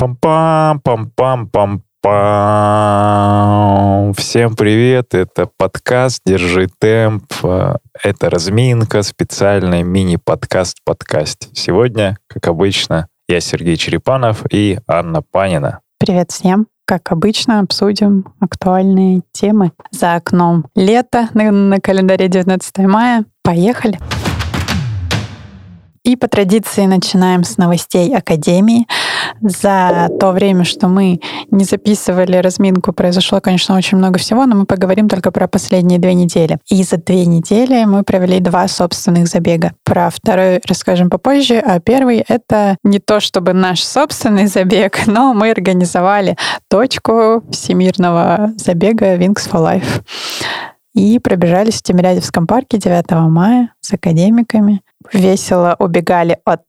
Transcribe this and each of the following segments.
Пам-пам-пам, пам-пам-пам. Всем привет, это подкаст «Держи темп». Это разминка, специальный мини-подкаст подкаст. Сегодня, как обычно, я Сергей Черепанов и Анна Панина. Привет всем. Как обычно, обсудим актуальные темы за окном. Лето на, на календаре 19 мая. Поехали! И по традиции начинаем с новостей Академии. За то время, что мы не записывали разминку, произошло, конечно, очень много всего, но мы поговорим только про последние две недели. И за две недели мы провели два собственных забега. Про второй расскажем попозже, а первый — это не то чтобы наш собственный забег, но мы организовали точку всемирного забега Wings for Life и пробежались в Тимирязевском парке 9 мая с академиками. Весело убегали от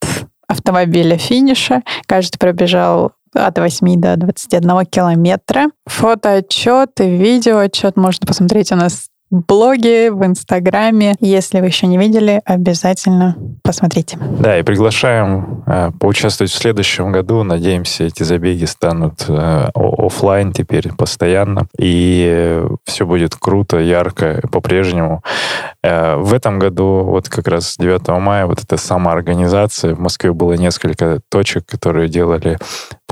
автомобиля финиша. Каждый пробежал от 8 до 21 километра. Фотоотчет и видеоотчет можно посмотреть у нас блоге, в Инстаграме. Если вы еще не видели, обязательно посмотрите. Да, и приглашаем э, поучаствовать в следующем году. Надеемся, эти забеги станут э, офлайн теперь постоянно. И все будет круто, ярко по-прежнему. Э, в этом году, вот как раз 9 мая, вот эта самоорганизация. В Москве было несколько точек, которые делали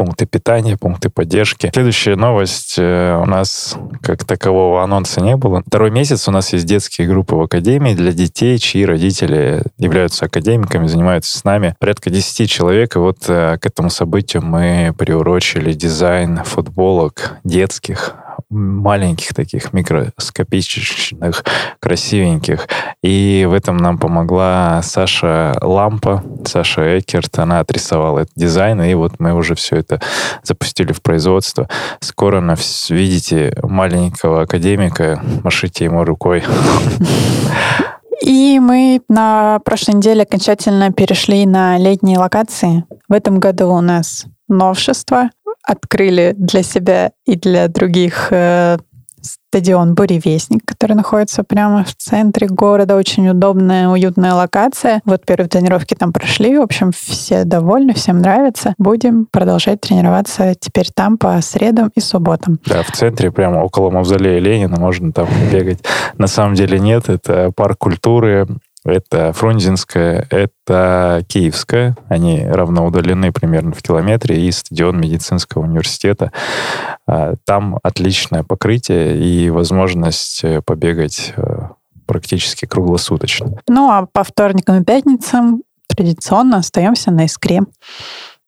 пункты питания, пункты поддержки. Следующая новость. Э, у нас как такового анонса не было. Второй месяц у нас есть детские группы в Академии для детей, чьи родители являются академиками, занимаются с нами. Порядка 10 человек. И вот э, к этому событию мы приурочили дизайн футболок детских маленьких таких микроскопичных, красивеньких. И в этом нам помогла Саша Лампа, Саша Экерт. Она отрисовала этот дизайн, и вот мы уже все это запустили в производство. Скоро на, видите маленького академика, машите ему рукой. И мы на прошлой неделе окончательно перешли на летние локации. В этом году у нас новшество открыли для себя и для других э, стадион «Буревестник», который находится прямо в центре города. Очень удобная, уютная локация. Вот первые тренировки там прошли. В общем, все довольны, всем нравится. Будем продолжать тренироваться теперь там по средам и субботам. Да, в центре, прямо около мавзолея Ленина, можно там бегать. На самом деле нет, это парк культуры, это Фрунзенская, это Киевская. Они равно удалены примерно в километре. И стадион медицинского университета. А, там отличное покрытие и возможность э, побегать э, практически круглосуточно. Ну, а по вторникам и пятницам традиционно остаемся на искре.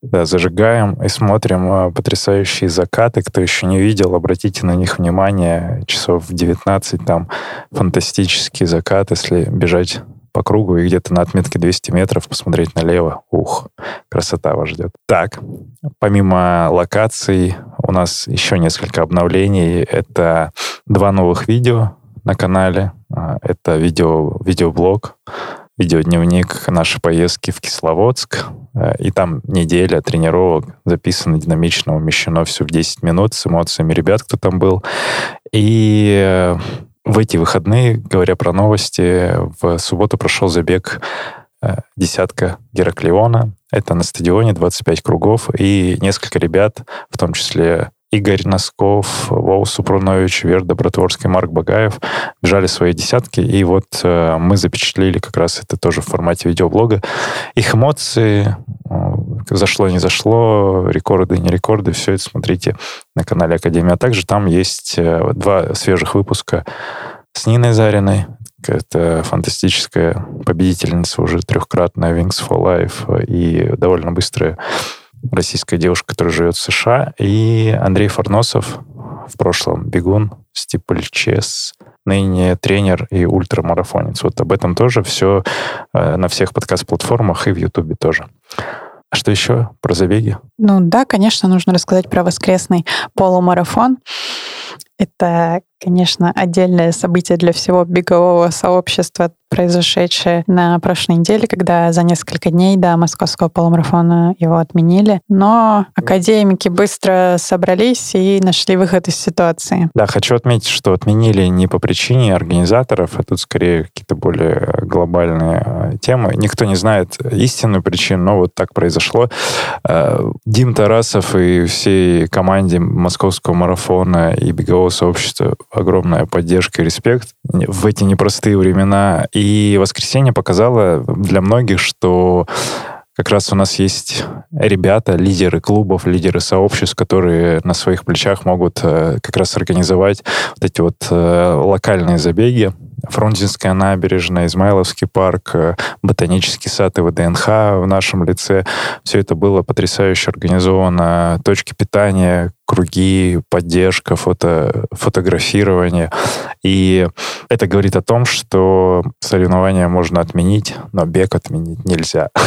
Да, зажигаем и смотрим а, потрясающие закаты. Кто еще не видел, обратите на них внимание. Часов в 19 там фантастический закат, если бежать по кругу и где-то на отметке 200 метров посмотреть налево. Ух, красота вас ждет. Так, помимо локаций у нас еще несколько обновлений. Это два новых видео на канале. А, это видео, видеоблог, видеодневник нашей поездки в Кисловодск. А, и там неделя тренировок записано динамично, умещено все в 10 минут с эмоциями ребят, кто там был. И э, в эти выходные, говоря про новости, в субботу прошел забег э, десятка Гераклеона. Это на стадионе 25 кругов, и несколько ребят, в том числе Игорь Носков, Вова Супрунович, Вер Добротворский, Марк Багаев бежали свои десятки, и вот э, мы запечатлели как раз это тоже в формате видеоблога. Их эмоции, э, зашло, не зашло, рекорды, не рекорды, все это смотрите на канале Академия. А также там есть э, два свежих выпуска с Ниной Зариной, это фантастическая победительница уже трехкратная Wings for Life и довольно быстрая российская девушка, которая живет в США, и Андрей Фарносов, в прошлом бегун, стипльчес, ныне тренер и ультрамарафонец. Вот об этом тоже все э, на всех подкаст-платформах и в Ютубе тоже. А что еще про забеги? Ну да, конечно, нужно рассказать про воскресный полумарафон. Это Конечно, отдельное событие для всего бегового сообщества, произошедшее на прошлой неделе, когда за несколько дней до московского полумарафона его отменили. Но академики быстро собрались и нашли выход из ситуации. Да, хочу отметить, что отменили не по причине организаторов, а тут скорее какие-то более глобальные э, темы. Никто не знает истинную причину, но вот так произошло. Э, Дим Тарасов и всей команде московского марафона и бегового сообщества огромная поддержка и респект в эти непростые времена. И воскресенье показало для многих, что как раз у нас есть ребята, лидеры клубов, лидеры сообществ, которые на своих плечах могут э, как раз организовать вот эти вот локальные забеги. Фрунзенская набережная, Измайловский парк, э, Ботанический сад и ВДНХ в нашем лице. Все это было потрясающе организовано. Точки питания, круги, поддержка, фото, фотографирование. И это говорит о том, что соревнования можно отменить, но бег отменить нельзя.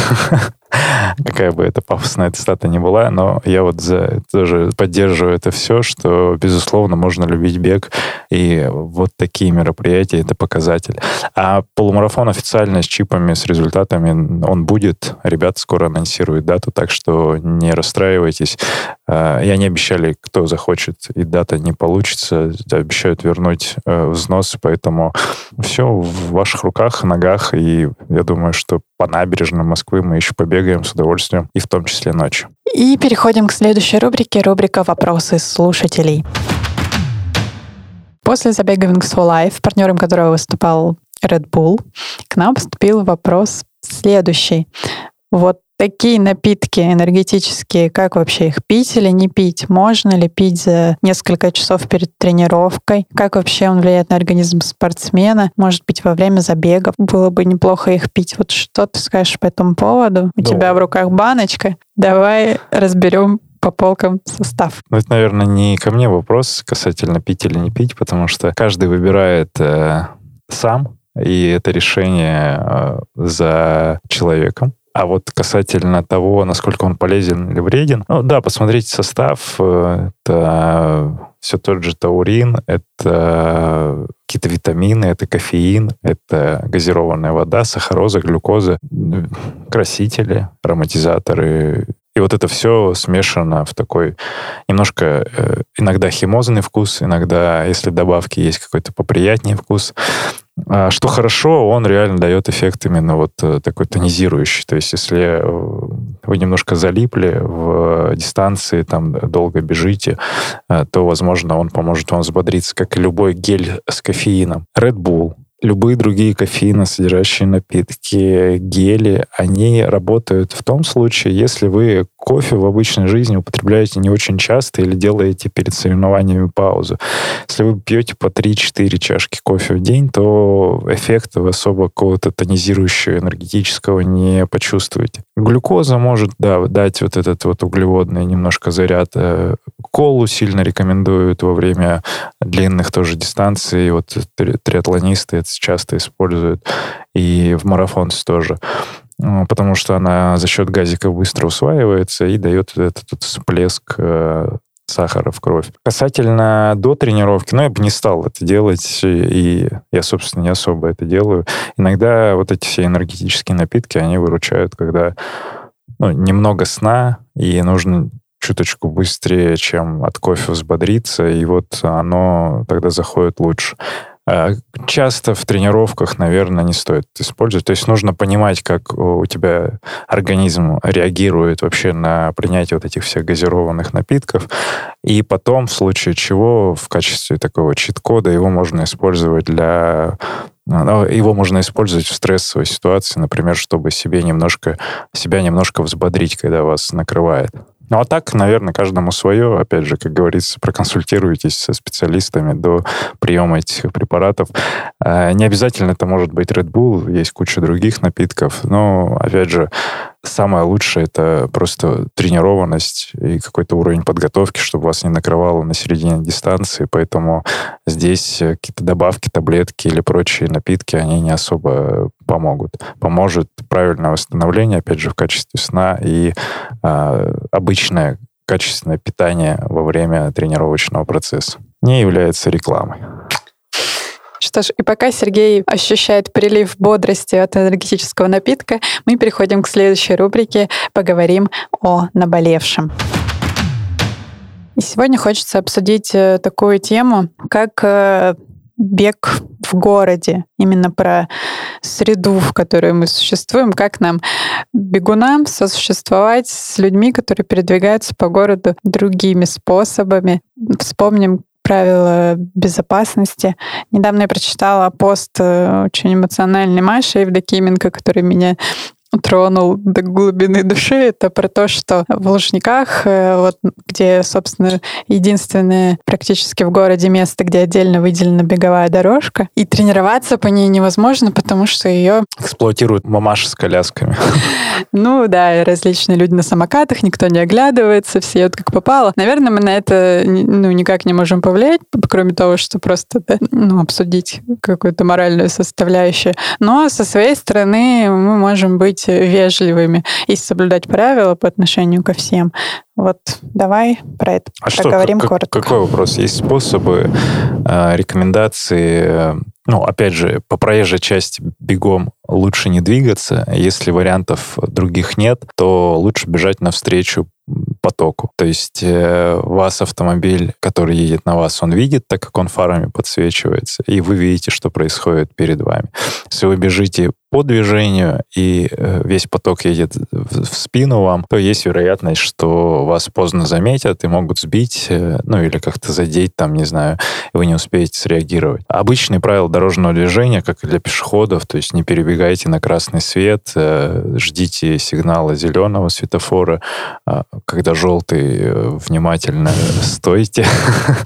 Какая бы это пафосная цитата ни была, но я вот за, тоже поддерживаю это все, что, безусловно, можно любить бег, и вот такие мероприятия — это показатель. А полумарафон официально с чипами, с результатами, он будет. Ребята скоро анонсируют дату, так что не расстраивайтесь. А, и они обещали, кто захочет, и дата не получится, обещают вернуть э, взнос, поэтому все в ваших руках, ногах, и я думаю, что по набережным Москвы мы еще побегаем с удовольствием, и в том числе ночью. И переходим к следующей рубрике, рубрика «Вопросы слушателей». После забега Wings for Life, партнером которого выступал Red Bull, к нам поступил вопрос следующий. Вот такие напитки энергетические, как вообще их пить или не пить? Можно ли пить за несколько часов перед тренировкой? Как вообще он влияет на организм спортсмена? Может быть, во время забегов было бы неплохо их пить? Вот что ты скажешь по этому поводу? У да. тебя в руках баночка. Давай разберем по полкам состав. Ну, это, наверное, не ко мне вопрос касательно пить или не пить, потому что каждый выбирает э, сам, и это решение э, за человеком. А вот касательно того, насколько он полезен или вреден, ну да, посмотрите состав. Э, это все тот же таурин, это какие-то витамины, это кофеин, это газированная вода, сахароза, глюкоза, красители, ароматизаторы. И вот это все смешано в такой немножко э, иногда химозный вкус, иногда, если добавки есть какой-то поприятнее вкус. А, что хорошо, он реально дает эффект именно вот э, такой тонизирующий. То есть если э, вы немножко залипли в дистанции, там долго бежите, то, возможно, он поможет вам взбодриться, как и любой гель с кофеином. Red Bull любые другие кофеиносодержащие напитки, гели, они работают в том случае, если вы кофе в обычной жизни употребляете не очень часто или делаете перед соревнованиями паузу. Если вы пьете по 3-4 чашки кофе в день, то эффекта особо какого-то тонизирующего, энергетического не почувствуете. Глюкоза может, да, дать вот этот вот углеводный немножко заряд. Э, колу сильно рекомендуют во время длинных тоже дистанций. Вот триатлонисты это часто используют. И в марафонце тоже потому что она за счет газика быстро усваивается и дает этот, этот всплеск э, сахара в кровь. Касательно до тренировки, ну, я бы не стал это делать, и я, собственно, не особо это делаю. Иногда вот эти все энергетические напитки, они выручают, когда ну, немного сна, и нужно чуточку быстрее, чем от кофе взбодриться, и вот оно тогда заходит лучше. А, часто в тренировках, наверное, не стоит использовать. То есть нужно понимать, как у тебя организм реагирует вообще на принятие вот этих всех газированных напитков. И потом, в случае чего, в качестве такого чит-кода его можно использовать для ну, его можно использовать в стрессовой ситуации, например, чтобы себе немножко, себя немножко взбодрить, когда вас накрывает. Ну, а так, наверное, каждому свое. Опять же, как говорится, проконсультируйтесь со специалистами до приема этих препаратов. А, не обязательно это может быть Red Bull, есть куча других напитков. Но, опять же, самое лучшее это просто тренированность и какой-то уровень подготовки, чтобы вас не накрывало на середине дистанции. Поэтому здесь какие-то добавки, таблетки или прочие напитки, они не особо помогут. Поможет правильное восстановление, опять же, в качестве сна и э, обычное качественное питание во время тренировочного процесса. Не является рекламой. Что ж, и пока Сергей ощущает прилив бодрости от энергетического напитка, мы переходим к следующей рубрике «Поговорим о наболевшем». И сегодня хочется обсудить э, такую тему, как э, бег в городе, именно про среду, в которой мы существуем, как нам, бегунам, сосуществовать с людьми, которые передвигаются по городу другими способами. Вспомним правила безопасности. Недавно я прочитала пост э, очень эмоциональный Маши Евдокименко, который меня тронул до глубины души, это про то, что в Лужниках, э, вот, где, собственно, единственное практически в городе место, где отдельно выделена беговая дорожка, и тренироваться по ней невозможно, потому что ее... Эксплуатируют мамаши с колясками. Ну да, различные люди на самокатах, никто не оглядывается, все едут как попало. Наверное, мы на это ну, никак не можем повлиять, кроме того, что просто да, ну, обсудить какую-то моральную составляющую. Но со своей стороны мы можем быть вежливыми и соблюдать правила по отношению ко всем. Вот давай про это а поговорим что, коротко. Какой вопрос? Есть способы, э, рекомендации ну, опять же, по проезжей части бегом лучше не двигаться. Если вариантов других нет, то лучше бежать навстречу потоку. То есть э, вас автомобиль, который едет на вас, он видит, так как он фарами подсвечивается, и вы видите, что происходит перед вами. Если вы бежите по движению, и э, весь поток едет в спину вам, то есть вероятность, что вас поздно заметят и могут сбить, э, ну или как-то задеть, там, не знаю, и вы не успеете среагировать. Обычные правила дорожного движения, как и для пешеходов, то есть не перебегайте на красный свет, э, ждите сигнала зеленого светофора, а, когда желтый, внимательно стойте,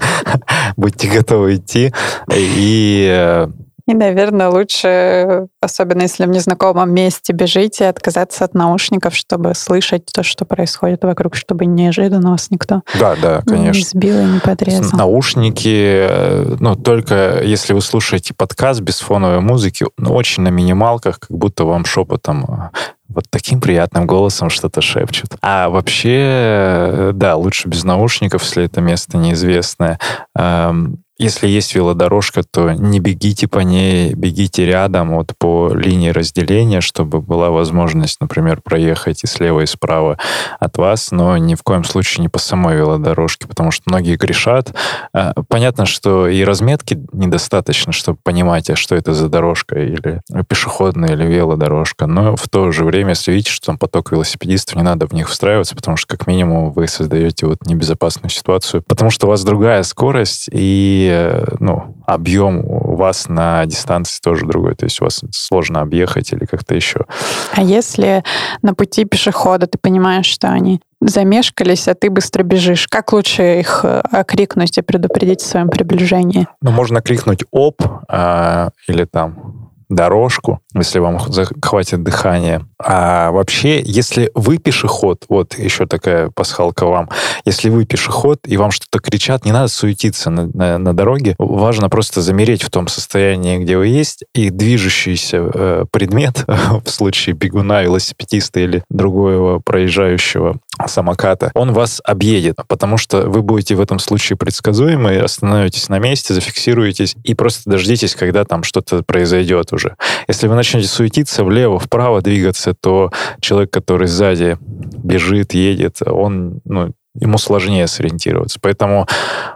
будьте готовы идти, и и, наверное, лучше, особенно если в незнакомом месте бежите, отказаться от наушников, чтобы слышать то, что происходит вокруг, чтобы неожиданно вас никто да, да, конечно. не сбил и не подрезал. Наушники, э, ну, только если вы слушаете подкаст без фоновой музыки, ну, очень на минималках, как будто вам шепотом э, вот таким приятным голосом что-то шепчут. А вообще, э, да, лучше без наушников, если это место неизвестное. Эм, если есть велодорожка, то не бегите по ней, бегите рядом, вот по линии разделения, чтобы была возможность, например, проехать и слева, и справа от вас, но ни в коем случае не по самой велодорожке, потому что многие грешат. А, понятно, что и разметки недостаточно, чтобы понимать, а что это за дорожка, или пешеходная, или велодорожка, но в то же время, если видите, что там поток велосипедистов, не надо в них встраиваться, потому что как минимум вы создаете вот небезопасную ситуацию, потому что у вас другая скорость, и ну, объем у вас на дистанции тоже другой, то есть у вас сложно объехать или как-то еще. А если на пути пешехода ты понимаешь, что они замешкались, а ты быстро бежишь. Как лучше их э, окрикнуть и предупредить в своем приближении? Ну, можно крикнуть «оп» э, или там дорожку, если вам хватит дыхания. А вообще, если вы пешеход, вот еще такая пасхалка вам, если вы пешеход и вам что-то кричат, не надо суетиться на, на, на дороге, важно просто замереть в том состоянии, где вы есть, и движущийся э, предмет, в случае бегуна, велосипедиста или другого проезжающего самоката, он вас объедет, потому что вы будете в этом случае предсказуемы, остановитесь на месте, зафиксируетесь и просто дождитесь, когда там что-то произойдет уже. Если вы начнете суетиться влево, вправо двигаться, то человек, который сзади бежит, едет, он ну, ему сложнее сориентироваться. Поэтому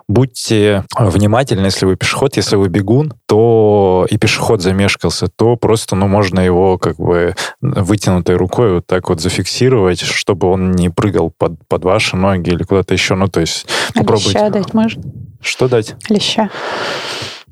будьте внимательны, если вы пешеход, если вы бегун, то и пешеход замешкался, то просто, ну, можно его как бы вытянутой рукой вот так вот зафиксировать, чтобы он не прыгал под, под ваши ноги или куда-то еще. Ну, то есть а попробуйте. Леща дать можно? Что дать? Леща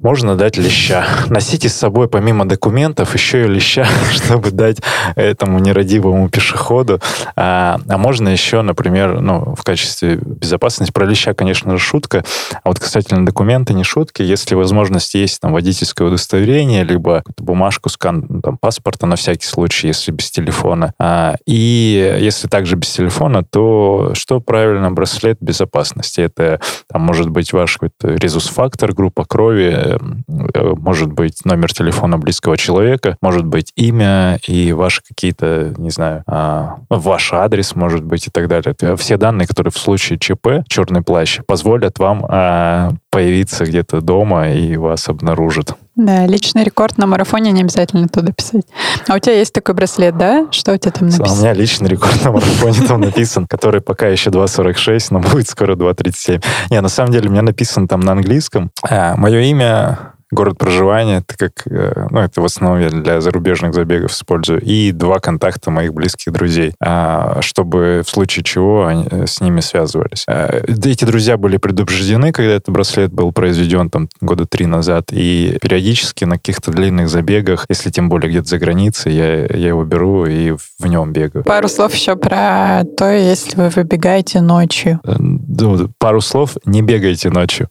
можно дать леща. Носите с собой помимо документов еще и леща, чтобы дать этому нерадивому пешеходу. А, а можно еще, например, ну, в качестве безопасности, про леща, конечно же, шутка, а вот касательно документа не шутки, если возможность есть там водительское удостоверение, либо бумажку, скан ну, там, паспорта на всякий случай, если без телефона. А, и если также без телефона, то что правильно браслет безопасности? Это там может быть ваш какой-то резус-фактор, группа крови, Может быть номер телефона близкого человека, может быть имя и ваши какие-то, не знаю, а, ваш адрес, может быть, и так далее. Все данные, которые в случае ЧП, черный плащ, позволят вам а, появиться где-то дома и вас обнаружат. Да, личный рекорд на марафоне не обязательно туда писать. А у тебя есть такой браслет, да? Что у тебя там написано? У меня личный рекорд на марафоне там написан, который пока еще 2.46, но будет скоро 2.37. Не, на самом деле, у меня написан там на английском. А, мое имя город проживания, это как, э, ну, это в основном я для зарубежных забегов использую, и два контакта моих близких друзей, а, чтобы в случае чего они э, с ними связывались. Э, эти друзья были предупреждены, когда этот браслет был произведен там года три назад, и периодически на каких-то длинных забегах, если тем более где-то за границей, я, я его беру и в нем бегаю. Пару слов еще про то, если вы выбегаете ночью. Ну, пару слов, не бегайте ночью.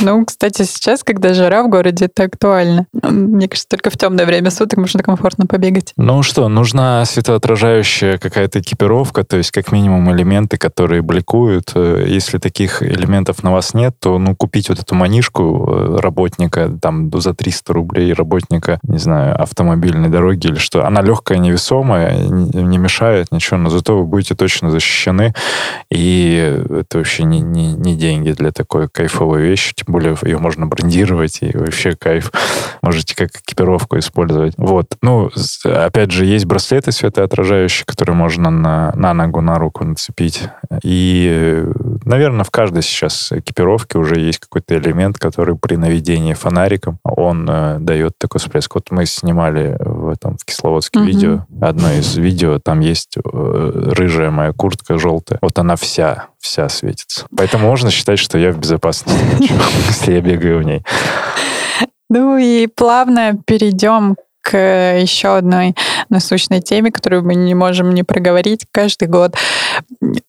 Ну, кстати, сейчас, когда жара в городе, городе это актуально. Мне кажется, только в темное время суток можно комфортно побегать. Ну что, нужна светоотражающая какая-то экипировка, то есть как минимум элементы, которые бликуют. Э, если таких элементов на вас нет, то ну купить вот эту манишку э, работника там за 300 рублей работника, не знаю, автомобильной дороги или что. Она легкая, невесомая, не мешает ничего, но зато вы будете точно защищены. И это вообще не, не, не деньги для такой кайфовой вещи, тем более ее можно брендировать и вообще вообще кайф. Можете как экипировку использовать. Вот. Ну, опять же, есть браслеты светоотражающие, которые можно на, на ногу, на руку нацепить. И, наверное, в каждой сейчас экипировке уже есть какой-то элемент, который при наведении фонариком, он э, дает такой всплеск. Вот мы снимали в этом в Кисловодске угу. видео. Одно из видео, там есть э, рыжая моя куртка желтая. Вот она вся, вся светится. Поэтому можно считать, что я в безопасности, если я бегаю в ней. Ну и плавно перейдем к еще одной насущной теме, которую мы не можем не проговорить. Каждый год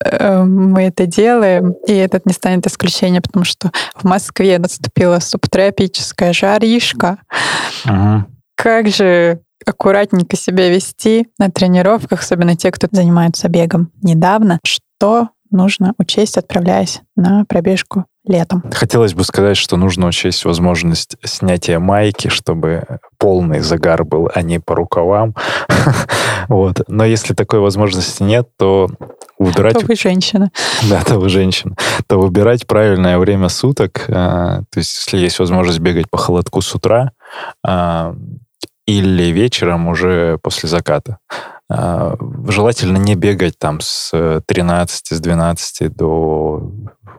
мы это делаем, и этот не станет исключением, потому что в Москве наступила субтропическая жаришка. Ага. Как же аккуратненько себя вести на тренировках, особенно те, кто занимается бегом недавно, что нужно учесть, отправляясь на пробежку летом. Хотелось бы сказать, что нужно учесть возможность снятия майки, чтобы полный загар был, а не по рукавам. вот. Но если такой возможности нет, то выбирать... То вы женщина. Да, то вы женщина. То выбирать правильное время суток. А, то есть, если есть возможность бегать по холодку с утра, а, или вечером уже после заката. А, желательно не бегать там с 13, с 12 до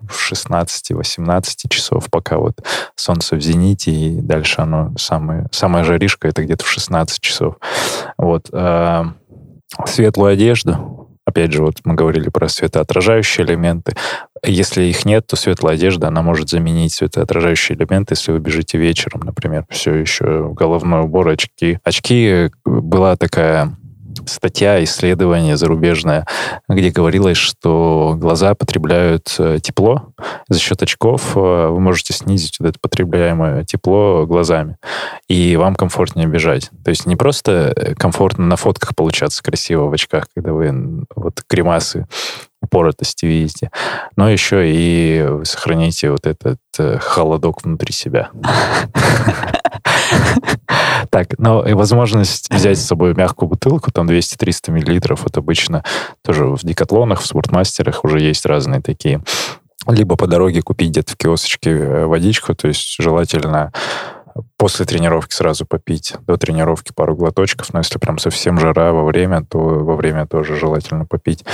16-18 часов, пока вот солнце в зените, и дальше оно самое, самая жаришка, это где-то в 16 часов. Вот. Светлую одежду, опять же, вот мы говорили про светоотражающие элементы. Если их нет, то светлая одежда, она может заменить светоотражающие элементы, если вы бежите вечером, например. Все еще головной убор, очки. Очки была такая статья, исследование зарубежное, где говорилось, что глаза потребляют э, тепло. За счет очков э, вы можете снизить вот это потребляемое тепло глазами, и вам комфортнее бежать. То есть не просто э, комфортно на фотках получаться красиво в очках, когда вы вот гримасы упоротости видите, но еще и вы сохраните вот этот холодок внутри себя. Так, но и возможность взять с собой мягкую бутылку, там 200-300 миллилитров, вот обычно тоже в декатлонах, в спортмастерах уже есть разные такие. Либо по дороге купить где-то в киосочке э, водичку, то есть желательно после тренировки сразу попить, до тренировки пару глоточков, но если прям совсем жара во время, то во время тоже желательно попить.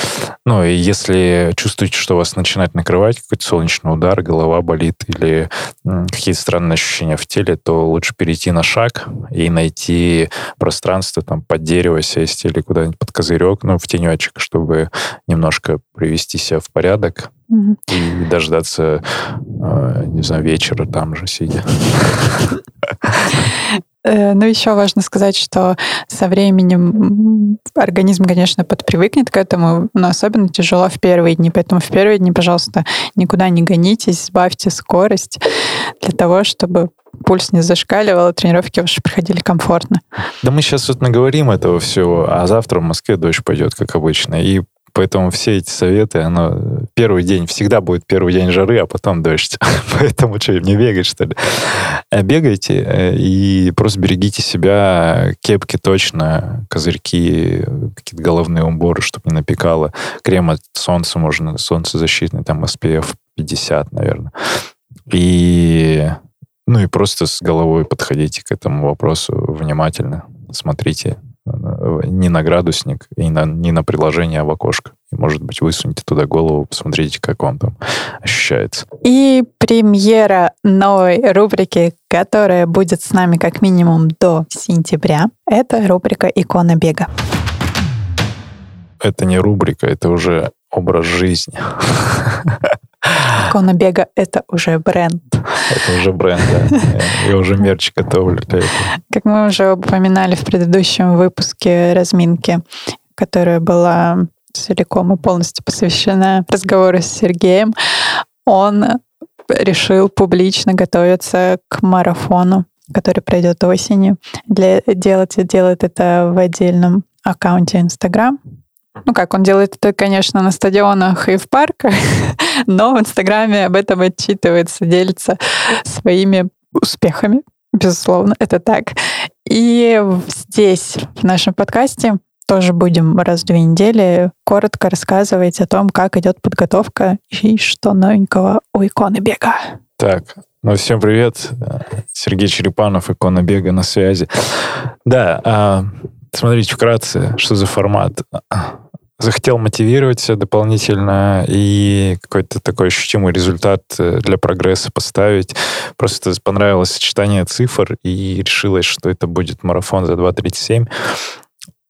Ну и если чувствуете, что вас начинает накрывать какой-то солнечный удар, голова болит или какие-то странные ощущения в теле, то лучше перейти на шаг и найти пространство там под дерево сесть или куда-нибудь под козырек, ну в тенечек, чтобы немножко привести себя в порядок, и дождаться, э, не знаю, вечера там же сидя. Э, ну, еще важно сказать, что со временем организм, конечно, подпривыкнет к этому, но особенно тяжело в первые дни. Поэтому в первые дни, пожалуйста, никуда не гонитесь, сбавьте скорость для того, чтобы пульс не зашкаливал, а тренировки ваши проходили комфортно. Да мы сейчас вот наговорим этого всего, а завтра в Москве дождь пойдет, как обычно. И Поэтому все эти советы, оно первый день, всегда будет первый день жары, а потом дождь. Поэтому что, не бегать, что ли? Э, бегайте э, и просто берегите себя, кепки точно, козырьки, какие-то головные уборы, чтобы не напекало. Крем от солнца можно, солнцезащитный, там SPF 50, наверное И, ну и просто с головой подходите к этому вопросу внимательно, смотрите не на градусник и на, не на приложение, а в окошко. И, может быть, высуньте туда голову, посмотрите, как вам там ощущается. И премьера новой рубрики, которая будет с нами как минимум до сентября, это рубрика «Икона бега». Это не рубрика, это уже образ жизни. Икона бега — это уже бренд. Это уже бренд, да. Я уже мерч готовлю. Как мы уже упоминали в предыдущем выпуске разминки, которая была целиком и полностью посвящена разговору с Сергеем, он решил публично готовиться к марафону, который пройдет осенью. Для, делать, делает это в отдельном аккаунте Инстаграм. Ну как, он делает это, конечно, на стадионах и в парках, но в Инстаграме об этом отчитывается, делится своими успехами, безусловно, это так. И здесь, в нашем подкасте, тоже будем раз в две недели коротко рассказывать о том, как идет подготовка и что новенького у иконы бега. Так, ну, всем привет. Сергей Черепанов, икона бега на связи. Да, а, смотрите вкратце, что за формат захотел мотивировать себя дополнительно и какой-то такой ощутимый результат э, для прогресса поставить. Просто понравилось сочетание цифр и решилось, что это будет марафон за 2.37.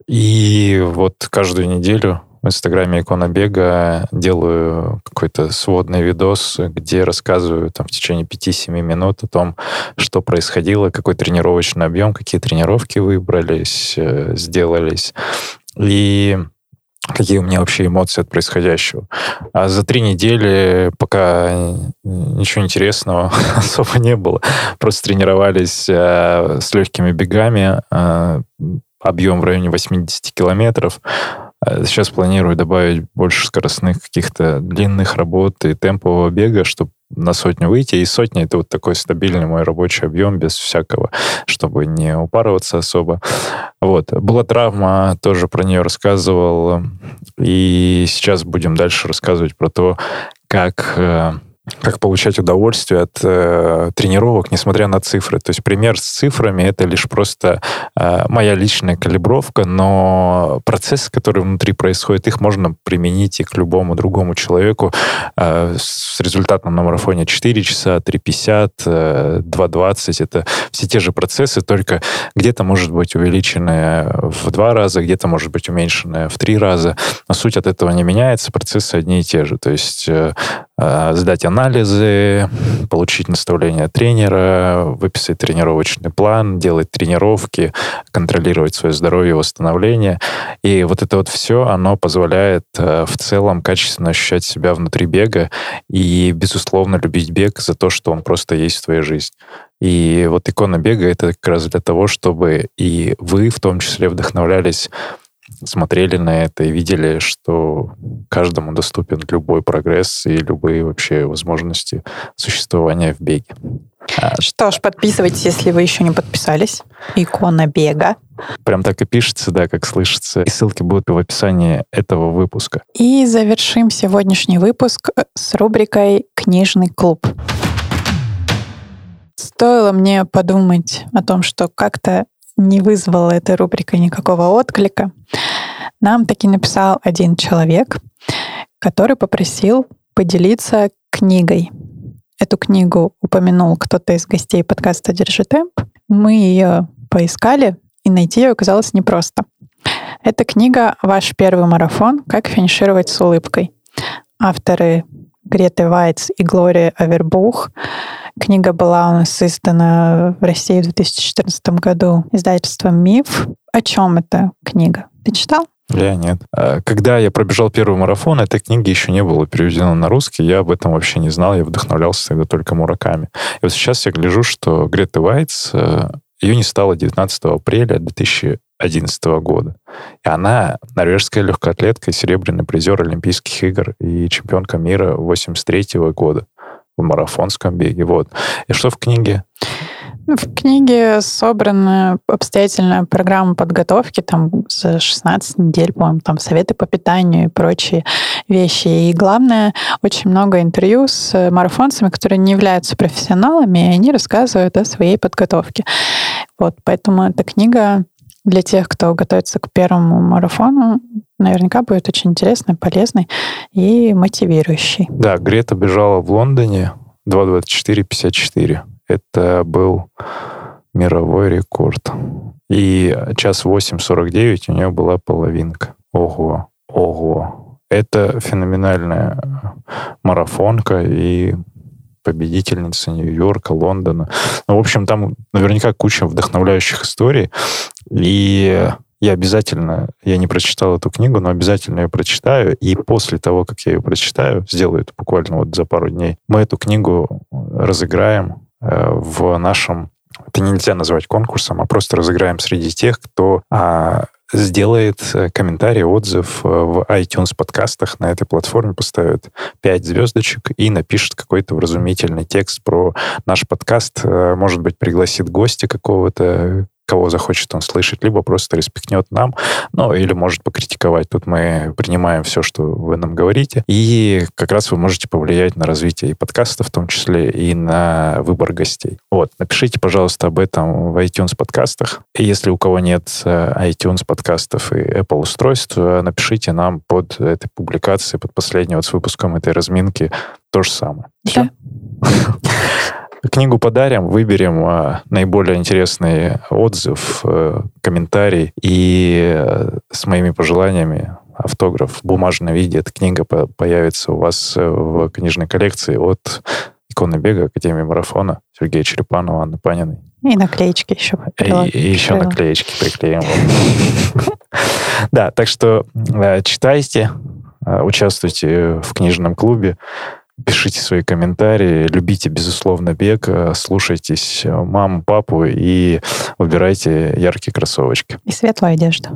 И вот каждую неделю в Инстаграме Икона Бега делаю какой-то сводный видос, где рассказываю там, в течение 5-7 минут о том, что происходило, какой тренировочный объем, какие тренировки выбрались, э, сделались. И какие у меня вообще эмоции от происходящего. А за три недели пока ничего интересного особо не было. Просто тренировались э, с легкими бегами, э, объем в районе 80 километров. Э, сейчас планирую добавить больше скоростных каких-то длинных работ и темпового бега, чтобы на сотню выйти. И сотня — это вот такой стабильный мой рабочий объем без всякого, чтобы не упарываться особо. Вот. Была травма, тоже про нее рассказывал. И сейчас будем дальше рассказывать про то, как э, как получать удовольствие от э, тренировок, несмотря на цифры. То есть пример с цифрами это лишь просто э, моя личная калибровка, но процессы, которые внутри происходят, их можно применить и к любому другому человеку э, с результатом на марафоне 4 часа, 3.50, э, 2.20. Это все те же процессы, только где-то может быть увеличенное в два раза, где-то может быть уменьшенное в три раза. Но суть от этого не меняется, процессы одни и те же. То есть э, э сдать анализы, получить наставление тренера, выписать тренировочный план, делать тренировки, контролировать свое здоровье, восстановление. И вот это вот все, оно позволяет э, в целом качественно ощущать себя внутри бега и, безусловно, любить бег за то, что он просто есть в твоей жизни. И вот икона бега — это как раз для того, чтобы и вы в том числе вдохновлялись смотрели на это и видели, что каждому доступен любой прогресс и любые вообще возможности существования в беге. А что ж, подписывайтесь, если вы еще не подписались. Икона бега. Прям так и пишется, да, как слышится. И ссылки будут в описании этого выпуска. И завершим сегодняшний выпуск с рубрикой «Книжный клуб». Стоило мне подумать о том, что как-то не вызвала эта рубрика никакого отклика. Нам таки написал один человек, который попросил поделиться книгой. Эту книгу упомянул кто-то из гостей подкаста «Держи темп». Мы ее поискали, и найти ее оказалось непросто. Эта книга «Ваш первый марафон. Как финишировать с улыбкой». Авторы Греты Вайц и Глория Авербух. Книга была у нас издана в России в 2014 году издательством «Миф». О чем эта книга? Ты читал? Я нет. А когда я пробежал первый марафон, этой книги еще не было переведено на русский. Я об этом вообще не знал. Я вдохновлялся тогда только Мураками. И вот сейчас я гляжу, что Грета Вайтс, э, ее не стало 19 апреля 2011 года. И она норвежская легкоатлетка, серебряный призер Олимпийских игр и чемпионка мира 83 года в марафонском беге. Вот. И что в книге? В книге собрана обстоятельная программа подготовки, там за 16 недель, по-моему, там советы по питанию и прочие вещи. И главное, очень много интервью с марафонцами, которые не являются профессионалами, и они рассказывают о своей подготовке. Вот, поэтому эта книга для тех, кто готовится к первому марафону, наверняка будет очень интересной, полезной и мотивирующей. Да, Грета бежала в Лондоне 2.24.54. Это был мировой рекорд. И час 8.49 у нее была половинка. Ого, ого. Это феноменальная марафонка и победительница Нью-Йорка, Лондона. Ну, в общем, там наверняка куча вдохновляющих историй. И я обязательно, я не прочитал эту книгу, но обязательно ее прочитаю. И после того, как я ее прочитаю, сделаю это буквально вот за пару дней, мы эту книгу разыграем в нашем это нельзя назвать конкурсом, а просто разыграем среди тех, кто а, сделает э, комментарий, отзыв э, в iTunes подкастах на этой платформе, поставит 5 звездочек и напишет какой-то вразумительный текст про наш подкаст. Может быть, пригласит гостя какого-то, кого захочет он слышать, либо просто респектнет нам, ну, или может покритиковать. Тут мы принимаем все, что вы нам говорите. И как раз вы можете повлиять на развитие и подкаста в том числе, и на выбор гостей. Вот, напишите, пожалуйста, об этом в iTunes подкастах. И если у кого нет э, iTunes подкастов и Apple устройств, э, напишите нам под этой публикацией, под последней вот с выпуском этой разминки то же самое. Все? Книгу подарим, выберем а, наиболее интересный отзыв, а, комментарий и а, с моими пожеланиями автограф в бумажном виде. Эта книга по появится у вас э, в книжной коллекции от иконы бега Академии марафона Сергея Черепанова, Анны Паниной. И наклеечки еще. И, и еще наклеечки приклеим. Да, так что читайте, участвуйте в книжном клубе. Пишите свои комментарии, любите, безусловно, бег, э, слушайтесь э, маму, папу и выбирайте яркие кроссовочки. И светлую одежду.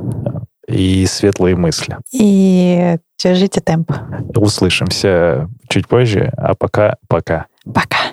И светлые мысли. И держите темп. Услышимся чуть позже, а пока пока. Пока.